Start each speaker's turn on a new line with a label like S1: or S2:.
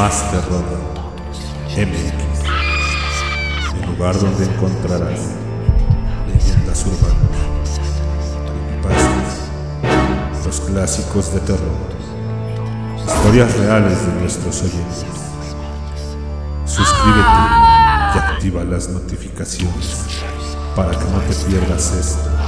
S1: Más Terror MX, el lugar donde encontrarás leyendas urbanas, creepypastas, los clásicos de terror, historias reales de nuestros oyentes. Suscríbete y activa las notificaciones para que no te pierdas esto.